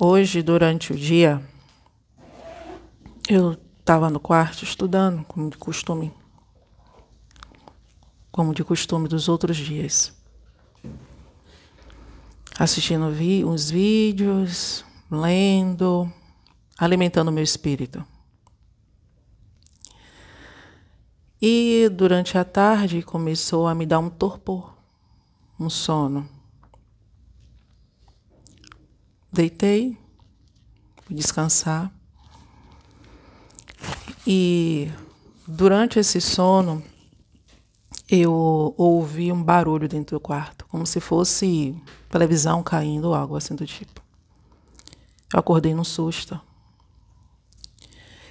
Hoje, durante o dia, eu estava no quarto estudando, como de costume. Como de costume dos outros dias. Assistindo vi uns vídeos, lendo, alimentando meu espírito. E durante a tarde começou a me dar um torpor, um sono. Deitei, fui descansar. E durante esse sono, eu ouvi um barulho dentro do quarto, como se fosse televisão caindo ou algo assim do tipo. Eu acordei num susto.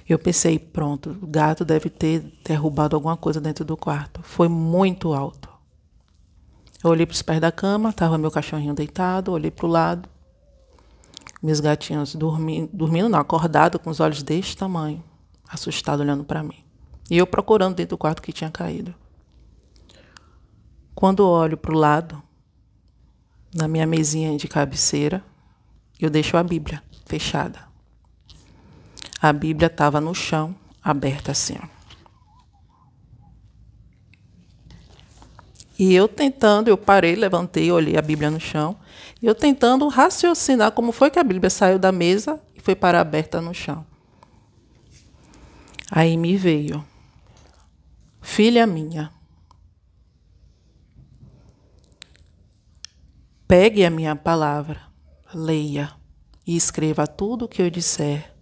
Eu pensei, pronto, o gato deve ter derrubado alguma coisa dentro do quarto. Foi muito alto. Eu olhei para os pés da cama, estava meu cachorrinho deitado, olhei para o lado, meus gatinhos dormindo, não, acordado com os olhos deste tamanho, assustado olhando para mim. E eu procurando dentro do quarto que tinha caído. Quando olho para o lado, na minha mesinha de cabeceira, eu deixo a Bíblia fechada. A Bíblia estava no chão, aberta assim. Ó. E eu tentando, eu parei, levantei, olhei a Bíblia no chão. Eu tentando raciocinar como foi que a Bíblia saiu da mesa e foi para aberta no chão. Aí me veio, filha minha, pegue a minha palavra, leia e escreva tudo o que eu disser.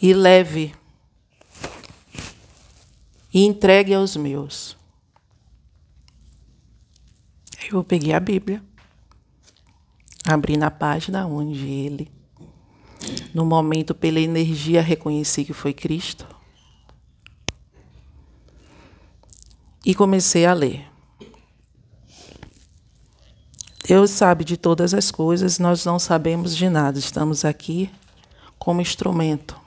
E leve e entregue aos meus. Eu peguei a Bíblia, abri na página onde ele, no momento, pela energia, reconheci que foi Cristo. E comecei a ler. Deus sabe de todas as coisas, nós não sabemos de nada, estamos aqui como instrumento.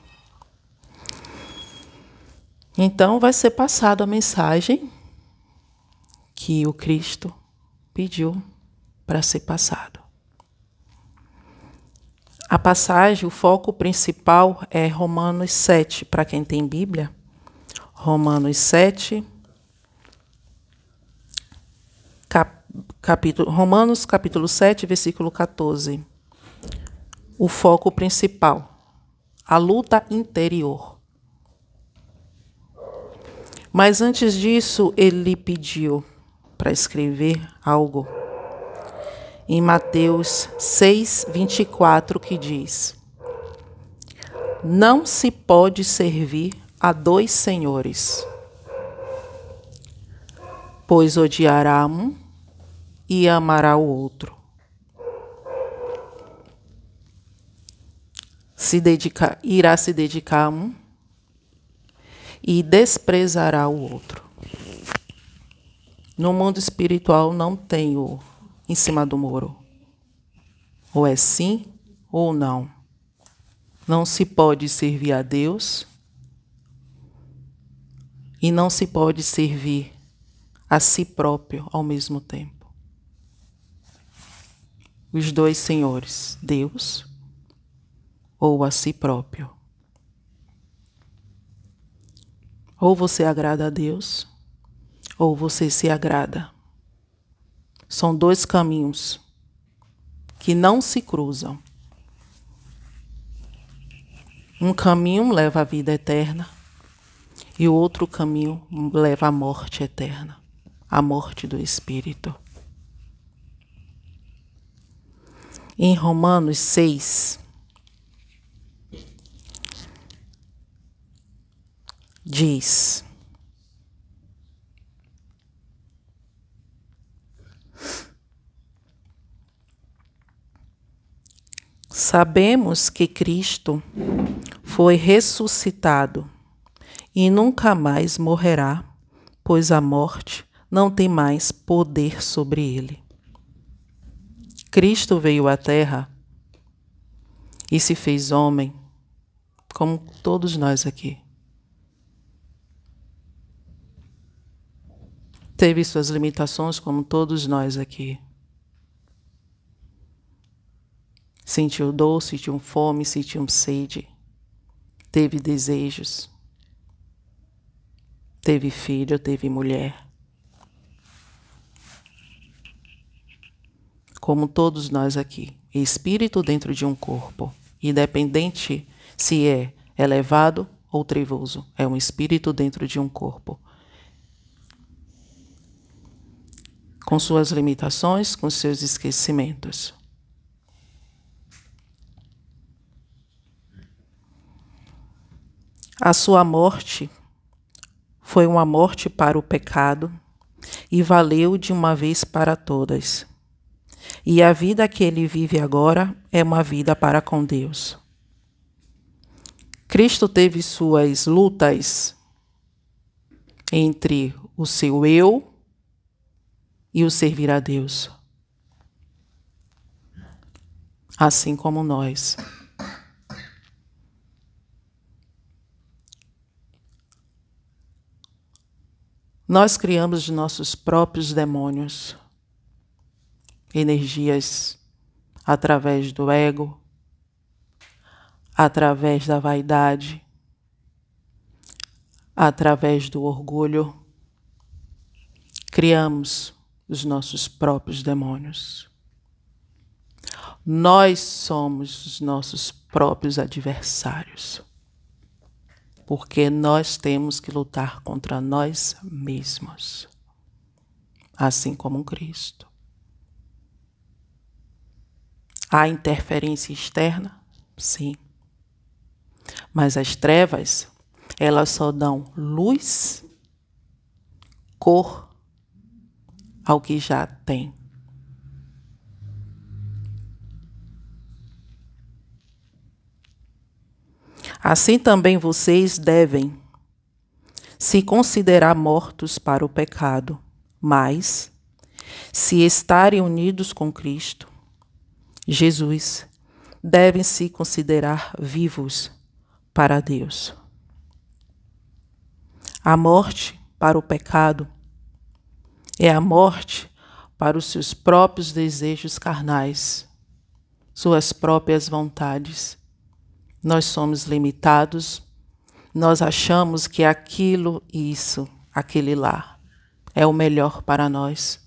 Então, vai ser passada a mensagem que o Cristo pediu para ser passado. A passagem, o foco principal é Romanos 7, para quem tem Bíblia. Romanos 7, cap, capítulo, Romanos capítulo 7, versículo 14. O foco principal, a luta interior. Mas antes disso, ele pediu para escrever algo. Em Mateus 6, 24, que diz: Não se pode servir a dois senhores, pois odiará um e amará o outro. Se dedicar, irá se dedicar a um e desprezará o outro. No mundo espiritual não tem o em cima do muro. Ou é sim ou não. Não se pode servir a Deus e não se pode servir a si próprio ao mesmo tempo. Os dois senhores, Deus ou a si próprio. Ou você agrada a Deus ou você se agrada. São dois caminhos que não se cruzam. Um caminho leva à vida eterna e o outro caminho leva à morte eterna, à morte do espírito. Em Romanos 6, diz: Sabemos que Cristo foi ressuscitado e nunca mais morrerá, pois a morte não tem mais poder sobre ele. Cristo veio à Terra e se fez homem, como todos nós aqui. Teve suas limitações, como todos nós aqui. Sentiu dor, sentiu fome, sentiu sede. Teve desejos. Teve filho, teve mulher. Como todos nós aqui, espírito dentro de um corpo, independente se é elevado ou trevoso, é um espírito dentro de um corpo. Com suas limitações, com seus esquecimentos. A sua morte foi uma morte para o pecado e valeu de uma vez para todas. E a vida que ele vive agora é uma vida para com Deus. Cristo teve suas lutas entre o seu eu e o servir a Deus. Assim como nós. Nós criamos de nossos próprios demônios, energias através do ego, através da vaidade, através do orgulho. Criamos os nossos próprios demônios. Nós somos os nossos próprios adversários porque nós temos que lutar contra nós mesmos, assim como Cristo. Há interferência externa? Sim. Mas as trevas, elas só dão luz, cor ao que já tem. Assim também vocês devem se considerar mortos para o pecado, mas, se estarem unidos com Cristo, Jesus, devem se considerar vivos para Deus. A morte para o pecado é a morte para os seus próprios desejos carnais, suas próprias vontades nós somos limitados, nós achamos que aquilo, isso, aquele lá é o melhor para nós.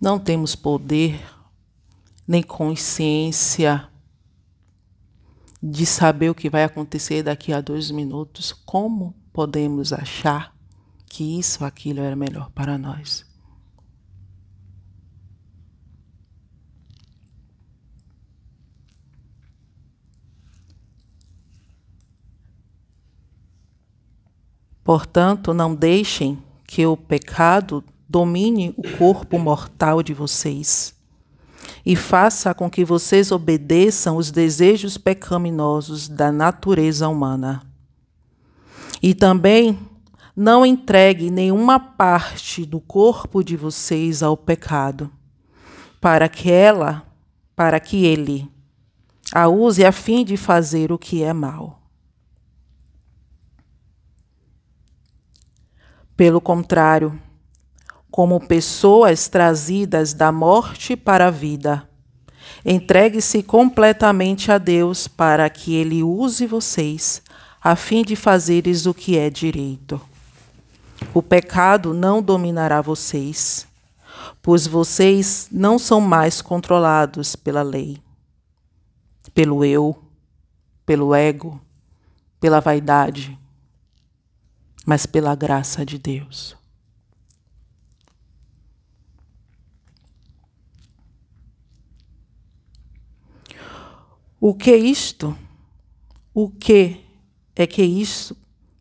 Não temos poder nem consciência de saber o que vai acontecer daqui a dois minutos. Como podemos achar que isso, aquilo era melhor para nós? Portanto, não deixem que o pecado domine o corpo mortal de vocês e faça com que vocês obedeçam os desejos pecaminosos da natureza humana. E também não entregue nenhuma parte do corpo de vocês ao pecado, para que ela, para que ele a use a fim de fazer o que é mal. Pelo contrário, como pessoas trazidas da morte para a vida, entregue-se completamente a Deus para que Ele use vocês a fim de fazeres o que é direito. O pecado não dominará vocês, pois vocês não são mais controlados pela lei, pelo eu, pelo ego, pela vaidade mas pela graça de Deus. O que isto? O que é que isso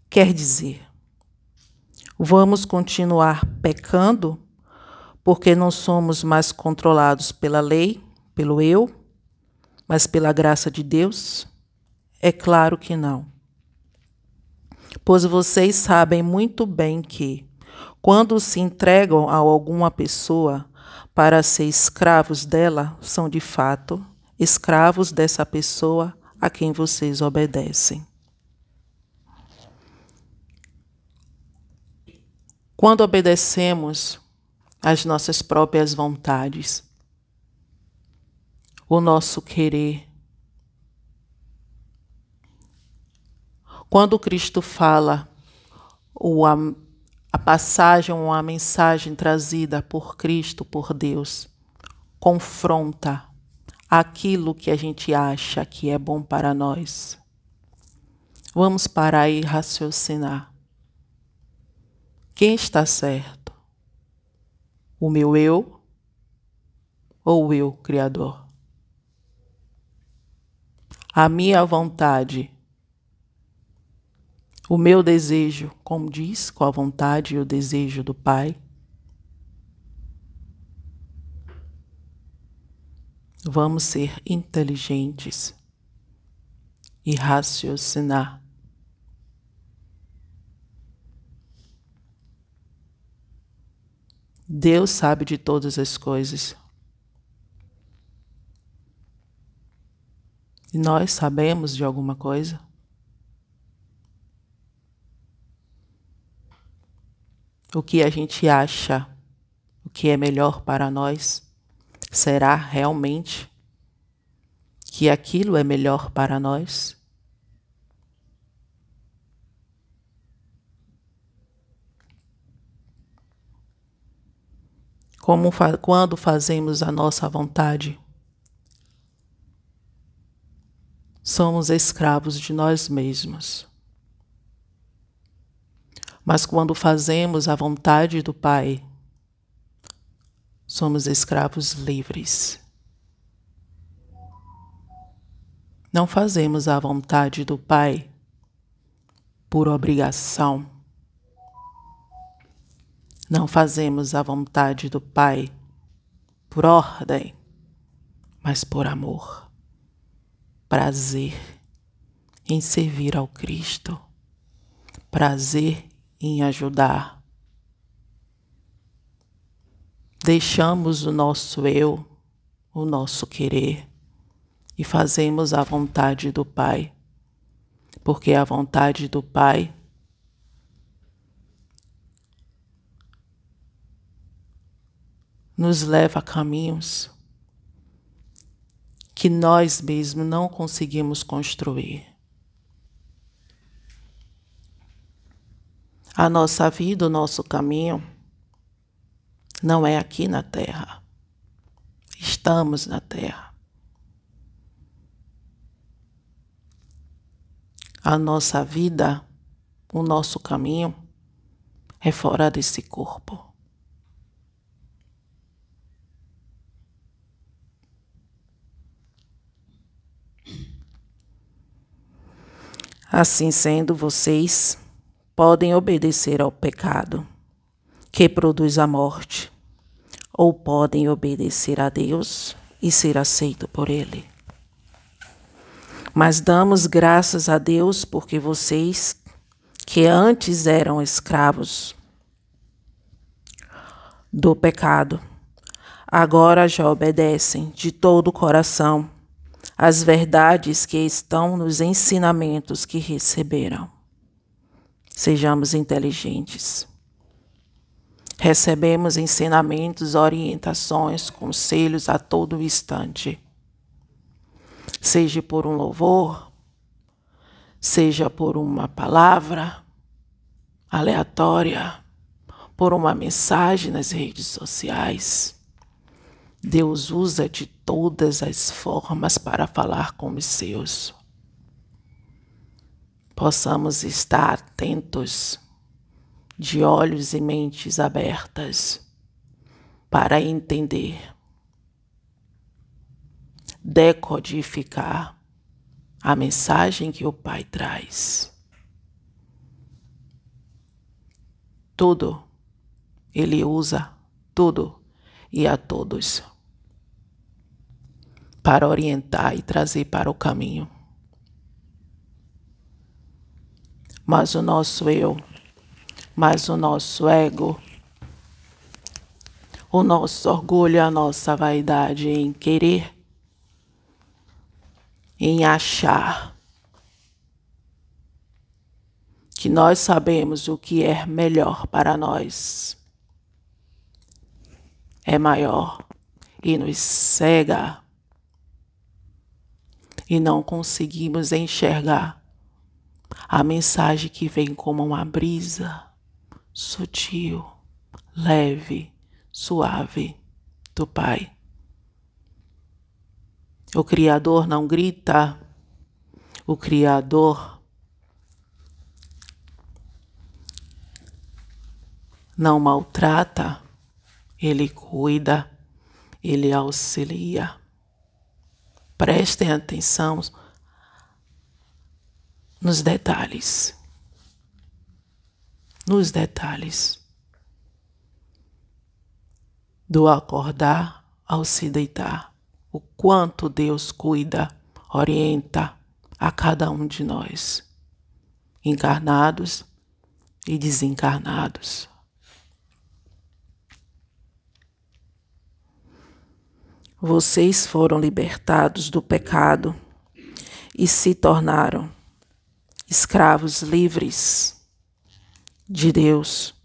quer dizer? Vamos continuar pecando porque não somos mais controlados pela lei, pelo eu, mas pela graça de Deus? É claro que não pois vocês sabem muito bem que, quando se entregam a alguma pessoa para ser escravos dela, são de fato escravos dessa pessoa a quem vocês obedecem. Quando obedecemos às nossas próprias vontades, o nosso querer. Quando Cristo fala, a, a passagem ou a mensagem trazida por Cristo, por Deus, confronta aquilo que a gente acha que é bom para nós. Vamos parar e raciocinar. Quem está certo? O meu eu ou o eu criador? A minha vontade, o meu desejo, como diz, com a vontade e o desejo do Pai? Vamos ser inteligentes e raciocinar. Deus sabe de todas as coisas. E nós sabemos de alguma coisa? O que a gente acha, o que é melhor para nós? Será realmente que aquilo é melhor para nós? Como fa quando fazemos a nossa vontade, somos escravos de nós mesmos. Mas quando fazemos a vontade do Pai, somos escravos livres. Não fazemos a vontade do Pai por obrigação. Não fazemos a vontade do Pai por ordem, mas por amor, prazer em servir ao Cristo, prazer em ajudar. Deixamos o nosso eu, o nosso querer e fazemos a vontade do Pai, porque a vontade do Pai nos leva a caminhos que nós mesmos não conseguimos construir. A nossa vida, o nosso caminho, não é aqui na terra. Estamos na terra. A nossa vida, o nosso caminho é fora desse corpo. Assim sendo, vocês podem obedecer ao pecado que produz a morte, ou podem obedecer a Deus e ser aceito por Ele. Mas damos graças a Deus porque vocês, que antes eram escravos do pecado, agora já obedecem de todo o coração às verdades que estão nos ensinamentos que receberam. Sejamos inteligentes. Recebemos ensinamentos, orientações, conselhos a todo instante. Seja por um louvor, seja por uma palavra aleatória, por uma mensagem nas redes sociais. Deus usa de todas as formas para falar com os seus. Possamos estar atentos de olhos e mentes abertas para entender, decodificar a mensagem que o Pai traz. Tudo, Ele usa tudo e a todos para orientar e trazer para o caminho. Mas o nosso eu mas o nosso ego, o nosso orgulho, a nossa vaidade em querer, em achar que nós sabemos o que é melhor para nós, é maior e nos cega e não conseguimos enxergar a mensagem que vem como uma brisa sutil, leve, suave do Pai. O Criador não grita, o Criador não maltrata, ele cuida, ele auxilia. Prestem atenção nos detalhes. Nos detalhes. Do acordar ao se deitar. O quanto Deus cuida, orienta a cada um de nós, encarnados e desencarnados. Vocês foram libertados do pecado e se tornaram escravos livres de Deus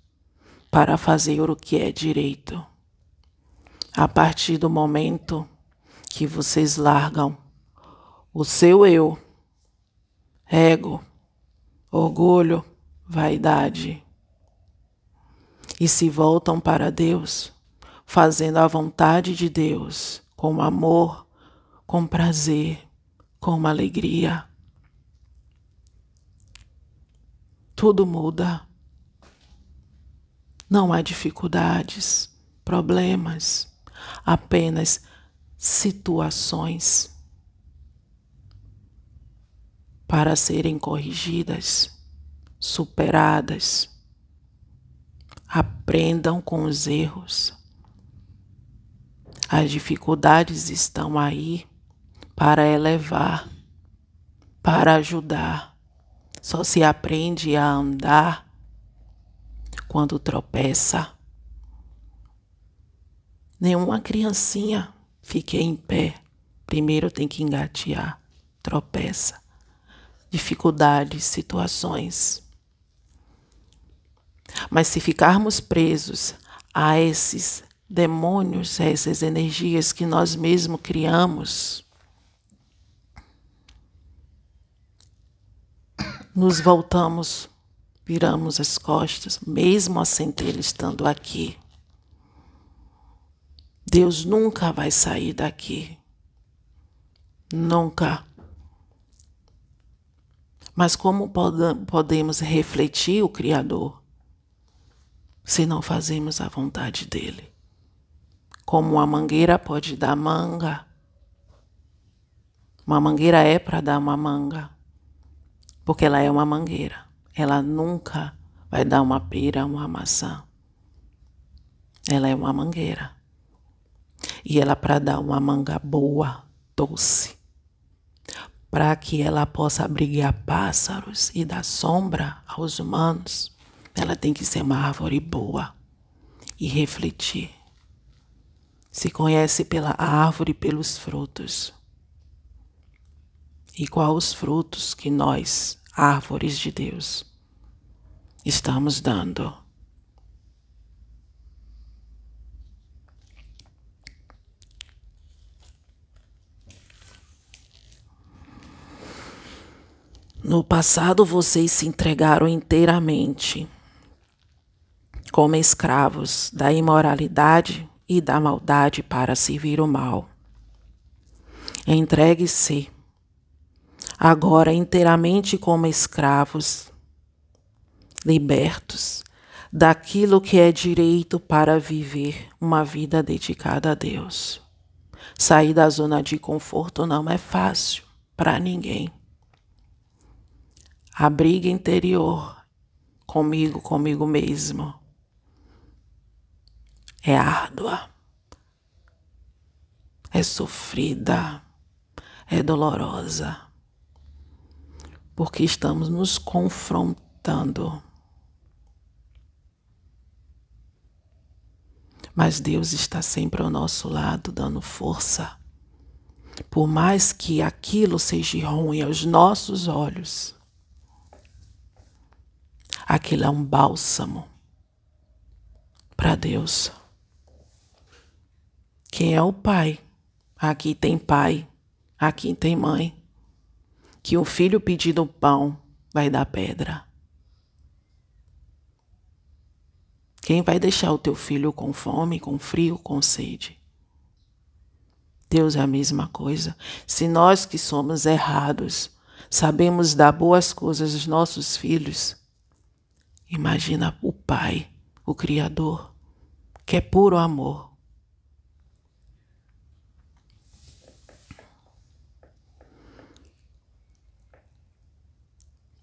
para fazer o que é direito. A partir do momento que vocês largam o seu eu, ego, orgulho, vaidade e se voltam para Deus, fazendo a vontade de Deus com amor, com prazer, com alegria. Tudo muda. Não há dificuldades, problemas, apenas situações para serem corrigidas, superadas. Aprendam com os erros. As dificuldades estão aí para elevar, para ajudar. Só se aprende a andar quando tropeça. Nenhuma criancinha fique em pé. Primeiro tem que engatear, tropeça. Dificuldades, situações. Mas se ficarmos presos a esses demônios, essas energias que nós mesmos criamos, nos voltamos, viramos as costas, mesmo a centelha estando aqui. Deus nunca vai sair daqui. Nunca. Mas como podemos refletir o Criador se não fazemos a vontade dele? Como a mangueira pode dar manga. Uma mangueira é para dar uma manga, porque ela é uma mangueira. Ela nunca vai dar uma pera, uma maçã. Ela é uma mangueira. E ela para dar uma manga boa, doce, para que ela possa abrigar pássaros e dar sombra aos humanos, ela tem que ser uma árvore boa e refletir se conhece pela árvore e pelos frutos. E quais os frutos que nós, árvores de Deus, estamos dando? No passado vocês se entregaram inteiramente como escravos da imoralidade e da maldade para servir o mal. Entregue-se agora inteiramente como escravos, libertos daquilo que é direito para viver uma vida dedicada a Deus. Sair da zona de conforto não é fácil para ninguém. A briga interior comigo, comigo mesmo, é árdua, é sofrida, é dolorosa, porque estamos nos confrontando. Mas Deus está sempre ao nosso lado, dando força. Por mais que aquilo seja ruim aos nossos olhos, aquilo é um bálsamo para Deus. Quem é o pai? Aqui tem pai, aqui tem mãe, que um filho pedindo pão vai dar pedra. Quem vai deixar o teu filho com fome, com frio, com sede? Deus é a mesma coisa. Se nós que somos errados sabemos dar boas coisas aos nossos filhos, imagina o Pai, o Criador, que é puro amor.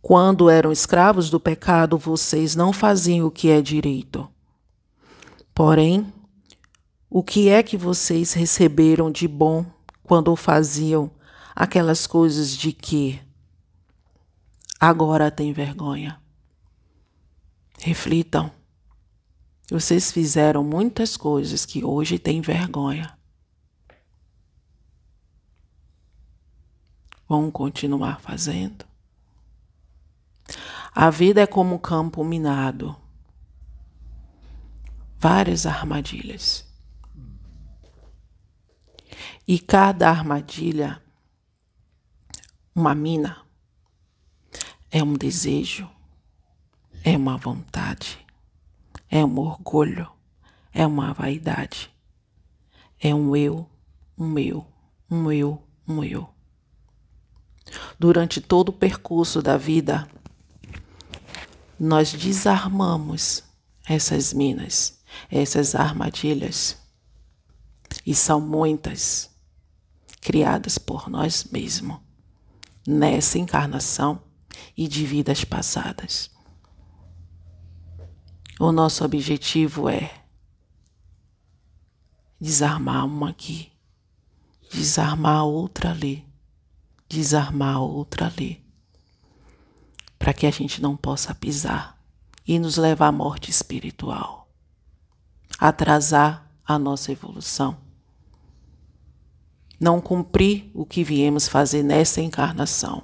Quando eram escravos do pecado, vocês não faziam o que é direito. Porém, o que é que vocês receberam de bom quando faziam aquelas coisas de que agora têm vergonha? Reflitam. Vocês fizeram muitas coisas que hoje têm vergonha. Vão continuar fazendo? A vida é como um campo minado. Várias armadilhas. E cada armadilha, uma mina, é um desejo, é uma vontade é um orgulho, é uma vaidade, é um eu, um eu, um eu, um eu. Durante todo o percurso da vida, nós desarmamos essas minas, essas armadilhas, e são muitas criadas por nós mesmos nessa encarnação e de vidas passadas. O nosso objetivo é desarmar uma aqui, desarmar outra ali, desarmar outra ali, para que a gente não possa pisar e nos levar à morte espiritual, atrasar a nossa evolução, não cumprir o que viemos fazer nessa encarnação.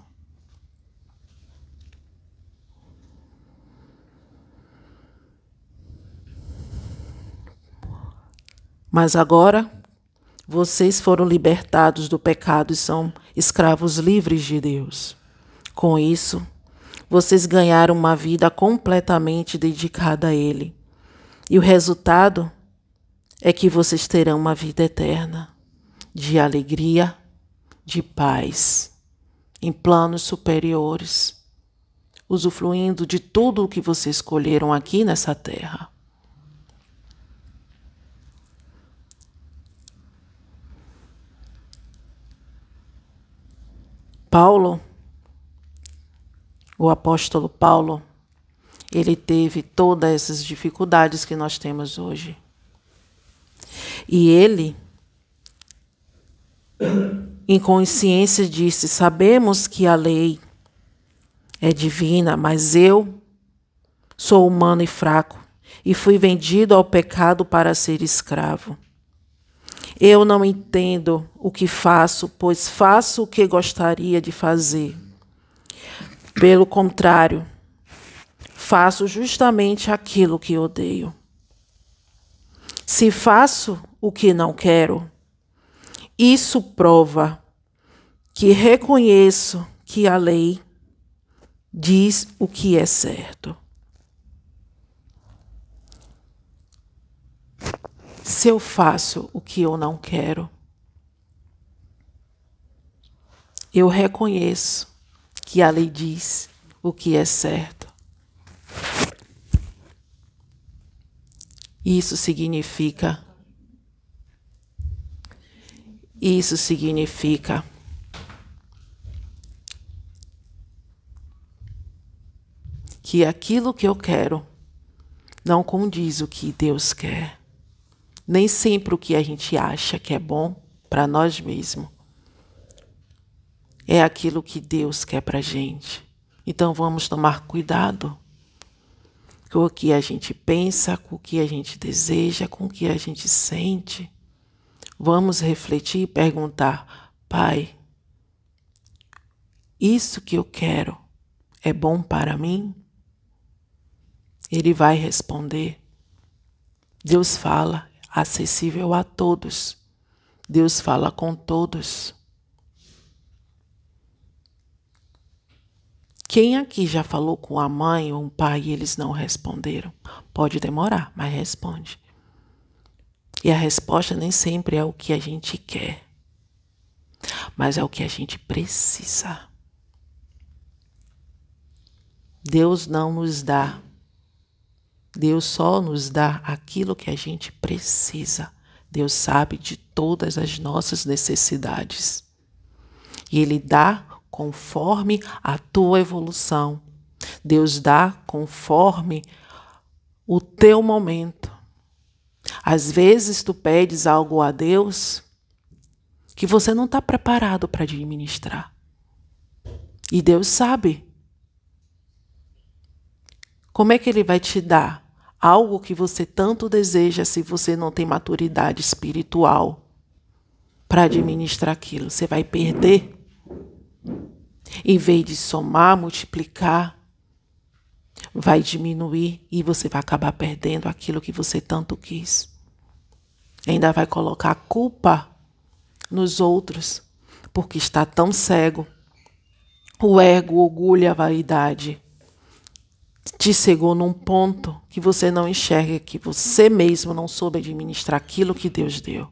Mas agora vocês foram libertados do pecado e são escravos livres de Deus. Com isso, vocês ganharam uma vida completamente dedicada a Ele. E o resultado é que vocês terão uma vida eterna de alegria, de paz, em planos superiores, usufruindo de tudo o que vocês escolheram aqui nessa terra. Paulo, o apóstolo Paulo, ele teve todas essas dificuldades que nós temos hoje. E ele, em consciência, disse: Sabemos que a lei é divina, mas eu sou humano e fraco, e fui vendido ao pecado para ser escravo. Eu não entendo o que faço, pois faço o que gostaria de fazer. Pelo contrário, faço justamente aquilo que odeio. Se faço o que não quero, isso prova que reconheço que a lei diz o que é certo. se eu faço o que eu não quero, eu reconheço que a lei diz o que é certo. Isso significa isso significa que aquilo que eu quero não condiz o que Deus quer. Nem sempre o que a gente acha que é bom para nós mesmos é aquilo que Deus quer para a gente. Então vamos tomar cuidado com o que a gente pensa, com o que a gente deseja, com o que a gente sente. Vamos refletir e perguntar: Pai, isso que eu quero é bom para mim? Ele vai responder. Deus fala, acessível a todos. Deus fala com todos. Quem aqui já falou com a mãe ou um pai e eles não responderam? Pode demorar, mas responde. E a resposta nem sempre é o que a gente quer, mas é o que a gente precisa. Deus não nos dá, Deus só nos dá aquilo que a gente precisa. Deus sabe de todas as nossas necessidades. E Ele dá conforme a tua evolução. Deus dá conforme o teu momento. Às vezes tu pedes algo a Deus que você não está preparado para administrar. E Deus sabe. Como é que Ele vai te dar algo que você tanto deseja se você não tem maturidade espiritual para administrar aquilo? Você vai perder. Em vez de somar, multiplicar, vai diminuir e você vai acabar perdendo aquilo que você tanto quis. Ainda vai colocar a culpa nos outros, porque está tão cego. O ego, o orgulho, a vaidade te cegou num ponto que você não enxerga que você mesmo não soube administrar aquilo que Deus deu.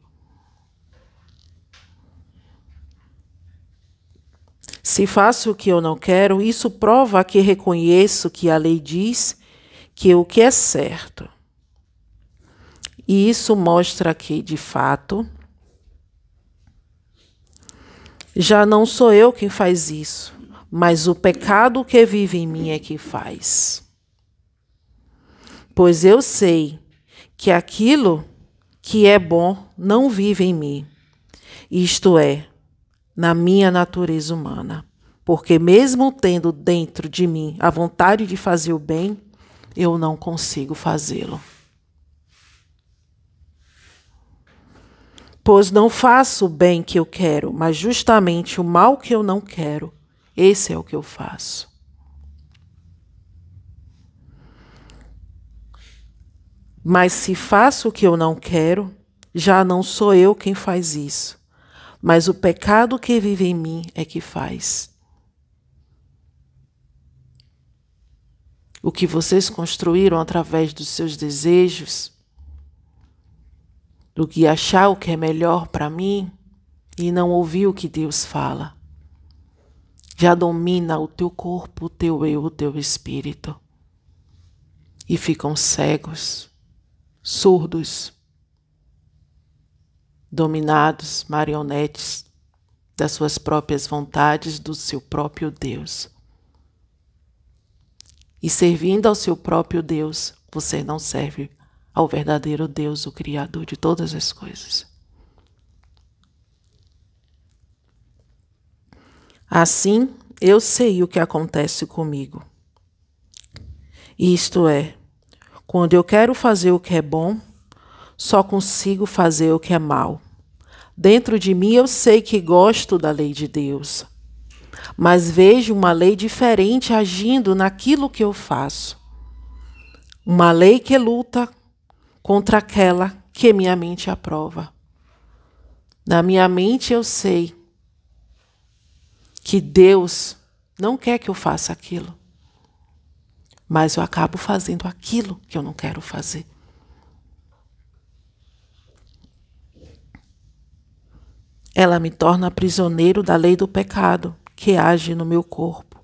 Se faço o que eu não quero, isso prova que reconheço que a lei diz que o que é certo. E isso mostra que, de fato, já não sou eu quem faz isso, mas o pecado que vive em mim é que faz. Pois eu sei que aquilo que é bom não vive em mim, isto é, na minha natureza humana. Porque, mesmo tendo dentro de mim a vontade de fazer o bem, eu não consigo fazê-lo. Pois não faço o bem que eu quero, mas justamente o mal que eu não quero. Esse é o que eu faço. Mas se faço o que eu não quero, já não sou eu quem faz isso, mas o pecado que vive em mim é que faz. O que vocês construíram através dos seus desejos, do que achar o que é melhor para mim e não ouvir o que Deus fala, já domina o teu corpo, o teu eu, o teu espírito. E ficam cegos, surdos dominados, marionetes das suas próprias vontades, do seu próprio Deus. E servindo ao seu próprio Deus, você não serve ao verdadeiro Deus, o Criador de todas as coisas. Assim, eu sei o que acontece comigo. Isto é, quando eu quero fazer o que é bom, só consigo fazer o que é mal. Dentro de mim eu sei que gosto da lei de Deus, mas vejo uma lei diferente agindo naquilo que eu faço. Uma lei que luta contra aquela que minha mente aprova. Na minha mente eu sei que Deus não quer que eu faça aquilo, mas eu acabo fazendo aquilo que eu não quero fazer. Ela me torna prisioneiro da lei do pecado que age no meu corpo.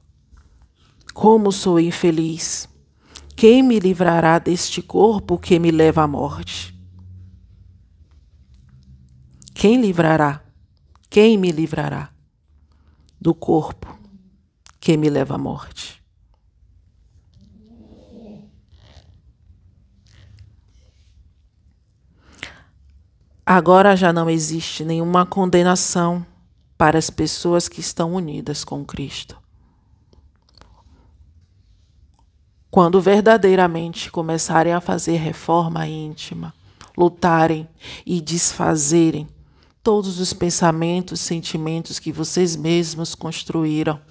Como sou infeliz! Quem me livrará deste corpo que me leva à morte? Quem livrará? Quem me livrará do corpo que me leva à morte? Agora já não existe nenhuma condenação para as pessoas que estão unidas com Cristo. Quando verdadeiramente começarem a fazer reforma íntima, lutarem e desfazerem todos os pensamentos, sentimentos que vocês mesmos construíram,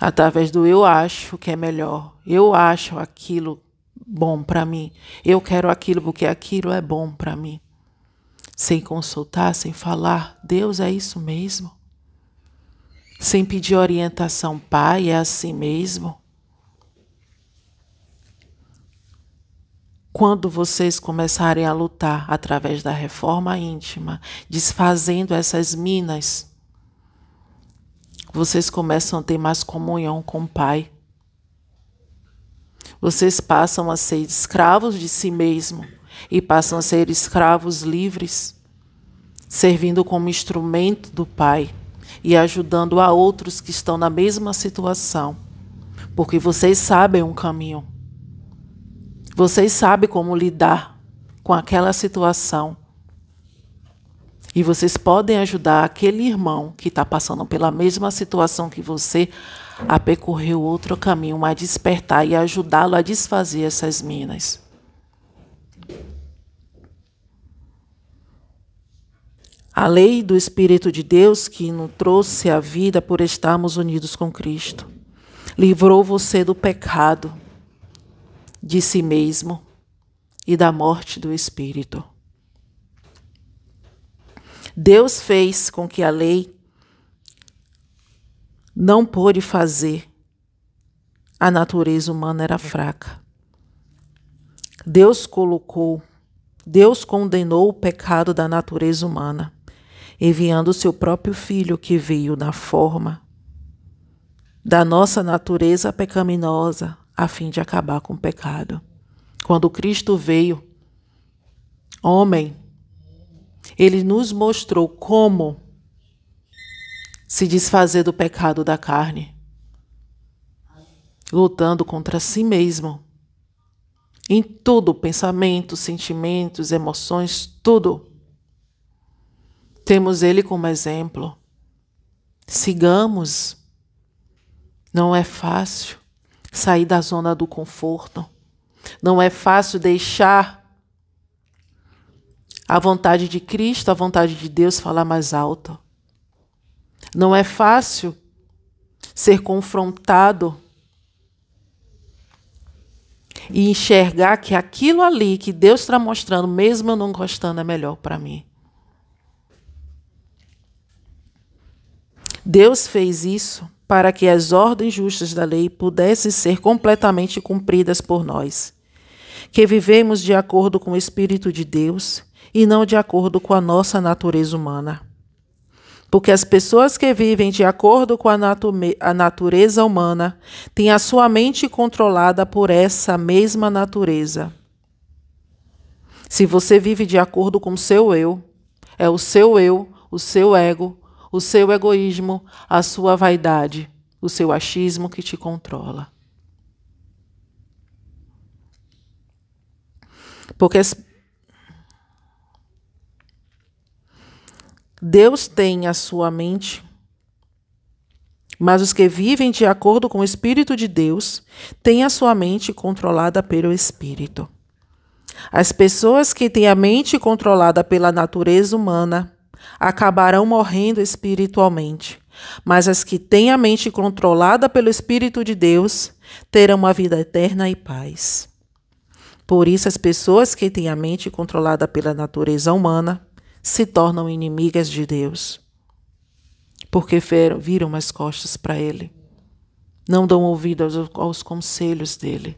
através do eu acho que é melhor, eu acho aquilo bom para mim, eu quero aquilo porque aquilo é bom para mim sem consultar, sem falar, Deus é isso mesmo. sem pedir orientação, Pai, é assim mesmo? Quando vocês começarem a lutar através da reforma íntima, desfazendo essas minas, vocês começam a ter mais comunhão com o Pai. Vocês passam a ser escravos de si mesmo e passam a ser escravos livres, servindo como instrumento do Pai e ajudando a outros que estão na mesma situação, porque vocês sabem um caminho. Vocês sabem como lidar com aquela situação. E vocês podem ajudar aquele irmão que está passando pela mesma situação que você a percorrer outro caminho, a despertar e ajudá-lo a desfazer essas minas. A lei do Espírito de Deus que nos trouxe a vida por estarmos unidos com Cristo livrou você do pecado de si mesmo e da morte do espírito. Deus fez com que a lei não pôde fazer. A natureza humana era fraca. Deus colocou, Deus condenou o pecado da natureza humana, enviando o seu próprio filho que veio na forma da nossa natureza pecaminosa, a fim de acabar com o pecado. Quando Cristo veio, homem, ele nos mostrou como se desfazer do pecado da carne, lutando contra si mesmo. Em tudo, pensamentos, sentimentos, emoções, tudo. Temos ele como exemplo. Sigamos. Não é fácil sair da zona do conforto. Não é fácil deixar a vontade de Cristo, a vontade de Deus falar mais alto. Não é fácil ser confrontado e enxergar que aquilo ali que Deus está mostrando, mesmo eu não gostando, é melhor para mim. Deus fez isso para que as ordens justas da lei pudessem ser completamente cumpridas por nós, que vivemos de acordo com o Espírito de Deus e não de acordo com a nossa natureza humana. Porque as pessoas que vivem de acordo com a, natu a natureza humana têm a sua mente controlada por essa mesma natureza. Se você vive de acordo com o seu eu, é o seu eu, o seu ego, o seu egoísmo, a sua vaidade, o seu achismo que te controla. Porque. Deus tem a sua mente, mas os que vivem de acordo com o Espírito de Deus têm a sua mente controlada pelo Espírito. As pessoas que têm a mente controlada pela natureza humana acabarão morrendo espiritualmente, mas as que têm a mente controlada pelo Espírito de Deus terão uma vida eterna e paz. Por isso, as pessoas que têm a mente controlada pela natureza humana se tornam inimigas de Deus, porque viram as costas para Ele, não dão ouvido aos, aos conselhos dele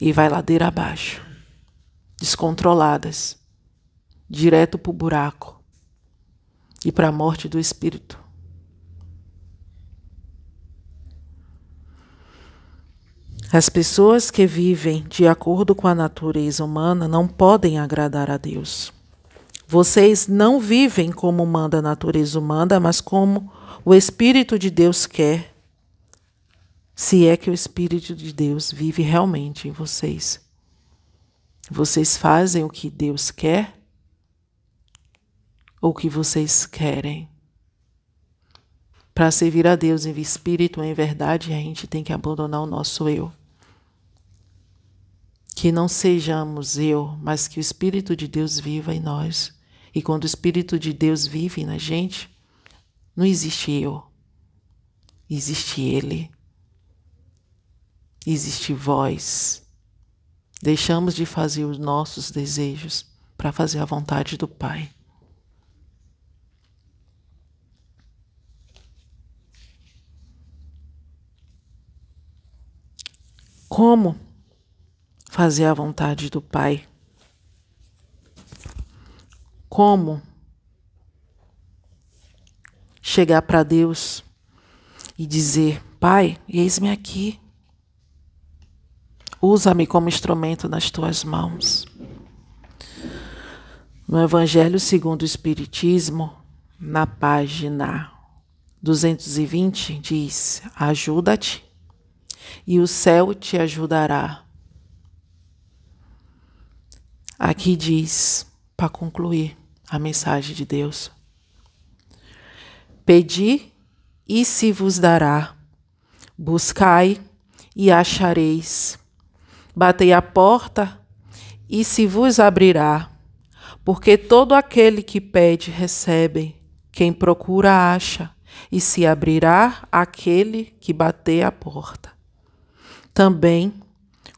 e vai ladeira abaixo, descontroladas, direto para o buraco e para a morte do espírito. As pessoas que vivem de acordo com a natureza humana não podem agradar a Deus. Vocês não vivem como manda a natureza humana, mas como o Espírito de Deus quer, se é que o Espírito de Deus vive realmente em vocês. Vocês fazem o que Deus quer ou o que vocês querem. Para servir a Deus em espírito em verdade, a gente tem que abandonar o nosso eu. Que não sejamos eu, mas que o Espírito de Deus viva em nós. E quando o Espírito de Deus vive na gente, não existe eu, existe Ele, existe vós. Deixamos de fazer os nossos desejos para fazer a vontade do Pai. Como fazer a vontade do Pai? Como chegar para Deus e dizer: Pai, eis-me aqui. Usa-me como instrumento nas tuas mãos. No Evangelho segundo o Espiritismo, na página 220, diz: Ajuda-te e o céu te ajudará. Aqui diz, para concluir a mensagem de Deus: Pedi e se vos dará, buscai e achareis. Batei a porta e se vos abrirá, porque todo aquele que pede recebe, quem procura acha, e se abrirá aquele que bater a porta. Também,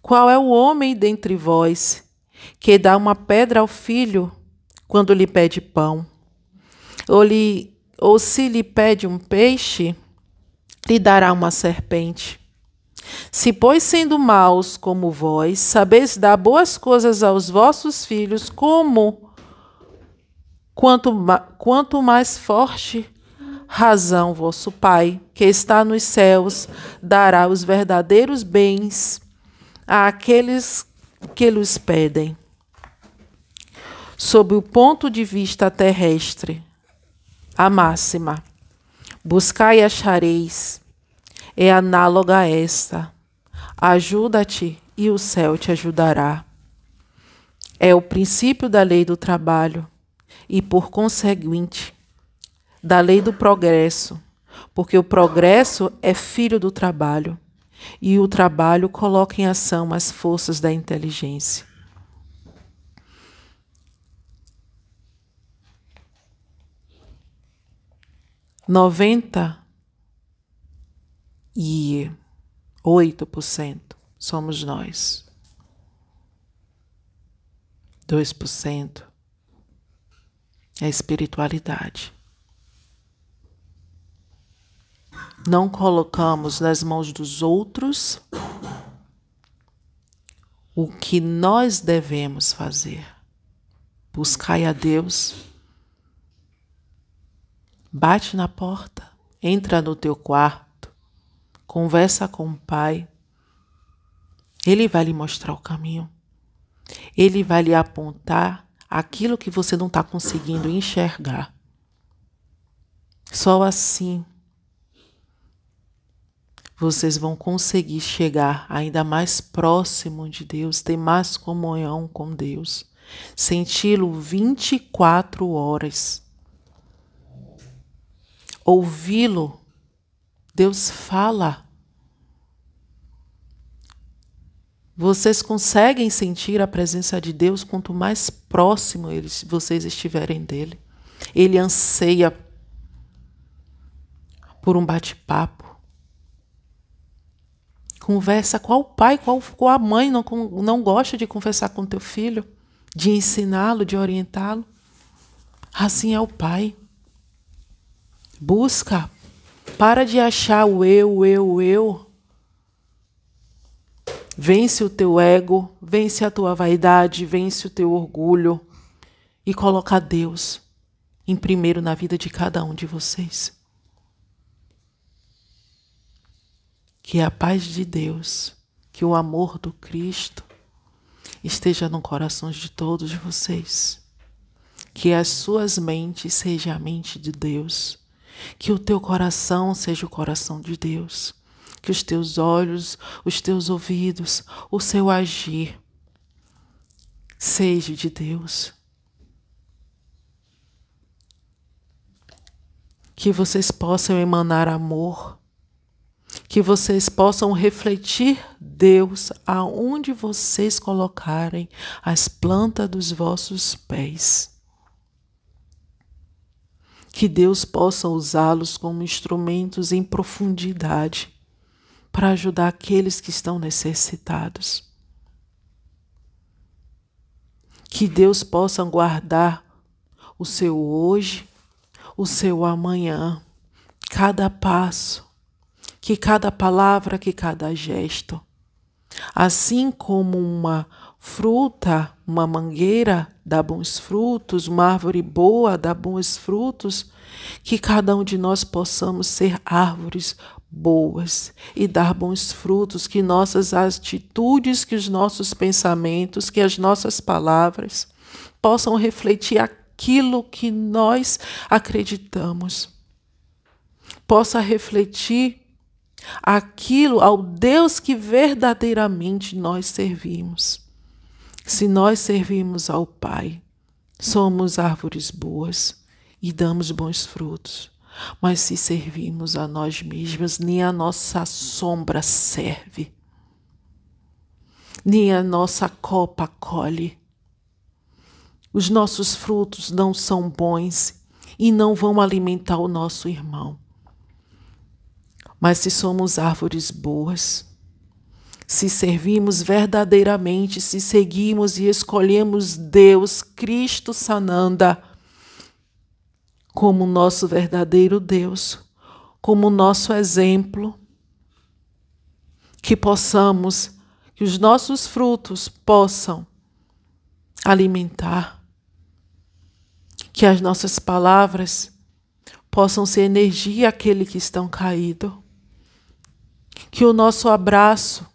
qual é o homem dentre vós que dá uma pedra ao filho quando lhe pede pão? Ou, lhe, ou se lhe pede um peixe, lhe dará uma serpente? Se, pois, sendo maus como vós, sabeis dar boas coisas aos vossos filhos, como quanto, quanto mais forte razão vosso Pai, que está nos céus, dará os verdadeiros bens àqueles que lhes pedem. Sob o ponto de vista terrestre, a máxima: buscai e achareis é análoga a esta. Ajuda-te e o céu te ajudará. É o princípio da lei do trabalho e, por conseguinte, da lei do progresso, porque o progresso é filho do trabalho e o trabalho coloca em ação as forças da inteligência. Noventa e 8% somos nós. 2% é a espiritualidade. Não colocamos nas mãos dos outros o que nós devemos fazer. Buscai a Deus. Bate na porta, entra no teu quarto conversa com o Pai. Ele vai lhe mostrar o caminho. Ele vai lhe apontar aquilo que você não está conseguindo enxergar. Só assim vocês vão conseguir chegar ainda mais próximo de Deus, ter mais comunhão com Deus, senti-lo 24 horas, ouvi-lo Deus fala. Vocês conseguem sentir a presença de Deus quanto mais próximo eles, vocês estiverem dele. Ele anseia por um bate-papo. Conversa qual pai, qual, qual a mãe não, não gosta de conversar com teu filho, de ensiná-lo, de orientá-lo. Assim é o pai. Busca para de achar o eu, eu, eu. Vence o teu ego, vence a tua vaidade, vence o teu orgulho e coloca Deus em primeiro na vida de cada um de vocês. Que a paz de Deus, que o amor do Cristo esteja no coração de todos vocês. Que as suas mentes sejam a mente de Deus que o teu coração seja o coração de Deus. Que os teus olhos, os teus ouvidos, o seu agir seja de Deus. Que vocês possam emanar amor, que vocês possam refletir Deus aonde vocês colocarem as plantas dos vossos pés que Deus possa usá-los como instrumentos em profundidade para ajudar aqueles que estão necessitados. Que Deus possa guardar o seu hoje, o seu amanhã, cada passo, que cada palavra, que cada gesto Assim como uma fruta, uma mangueira dá bons frutos, uma árvore boa dá bons frutos, que cada um de nós possamos ser árvores boas e dar bons frutos, que nossas atitudes, que os nossos pensamentos, que as nossas palavras possam refletir aquilo que nós acreditamos. Possa refletir aquilo ao Deus que verdadeiramente nós servimos. Se nós servimos ao Pai, somos árvores boas e damos bons frutos. Mas se servimos a nós mesmos, nem a nossa sombra serve, nem a nossa copa colhe. Os nossos frutos não são bons e não vão alimentar o nosso irmão. Mas se somos árvores boas, se servimos verdadeiramente, se seguimos e escolhemos Deus, Cristo Sananda, como nosso verdadeiro Deus, como nosso exemplo, que possamos, que os nossos frutos possam alimentar, que as nossas palavras possam ser energia àquele que estão caído, que o nosso abraço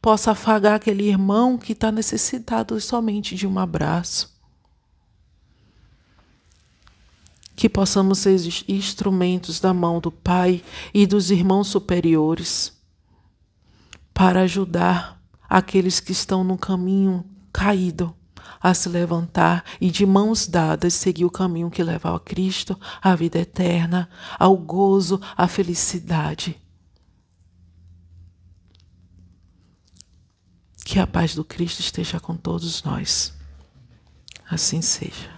possa afagar aquele irmão que está necessitado somente de um abraço. Que possamos ser instrumentos da mão do Pai e dos irmãos superiores para ajudar aqueles que estão no caminho caído a se levantar e de mãos dadas seguir o caminho que leva a Cristo, à vida eterna, ao gozo, à felicidade. Que a paz do Cristo esteja com todos nós. Assim seja.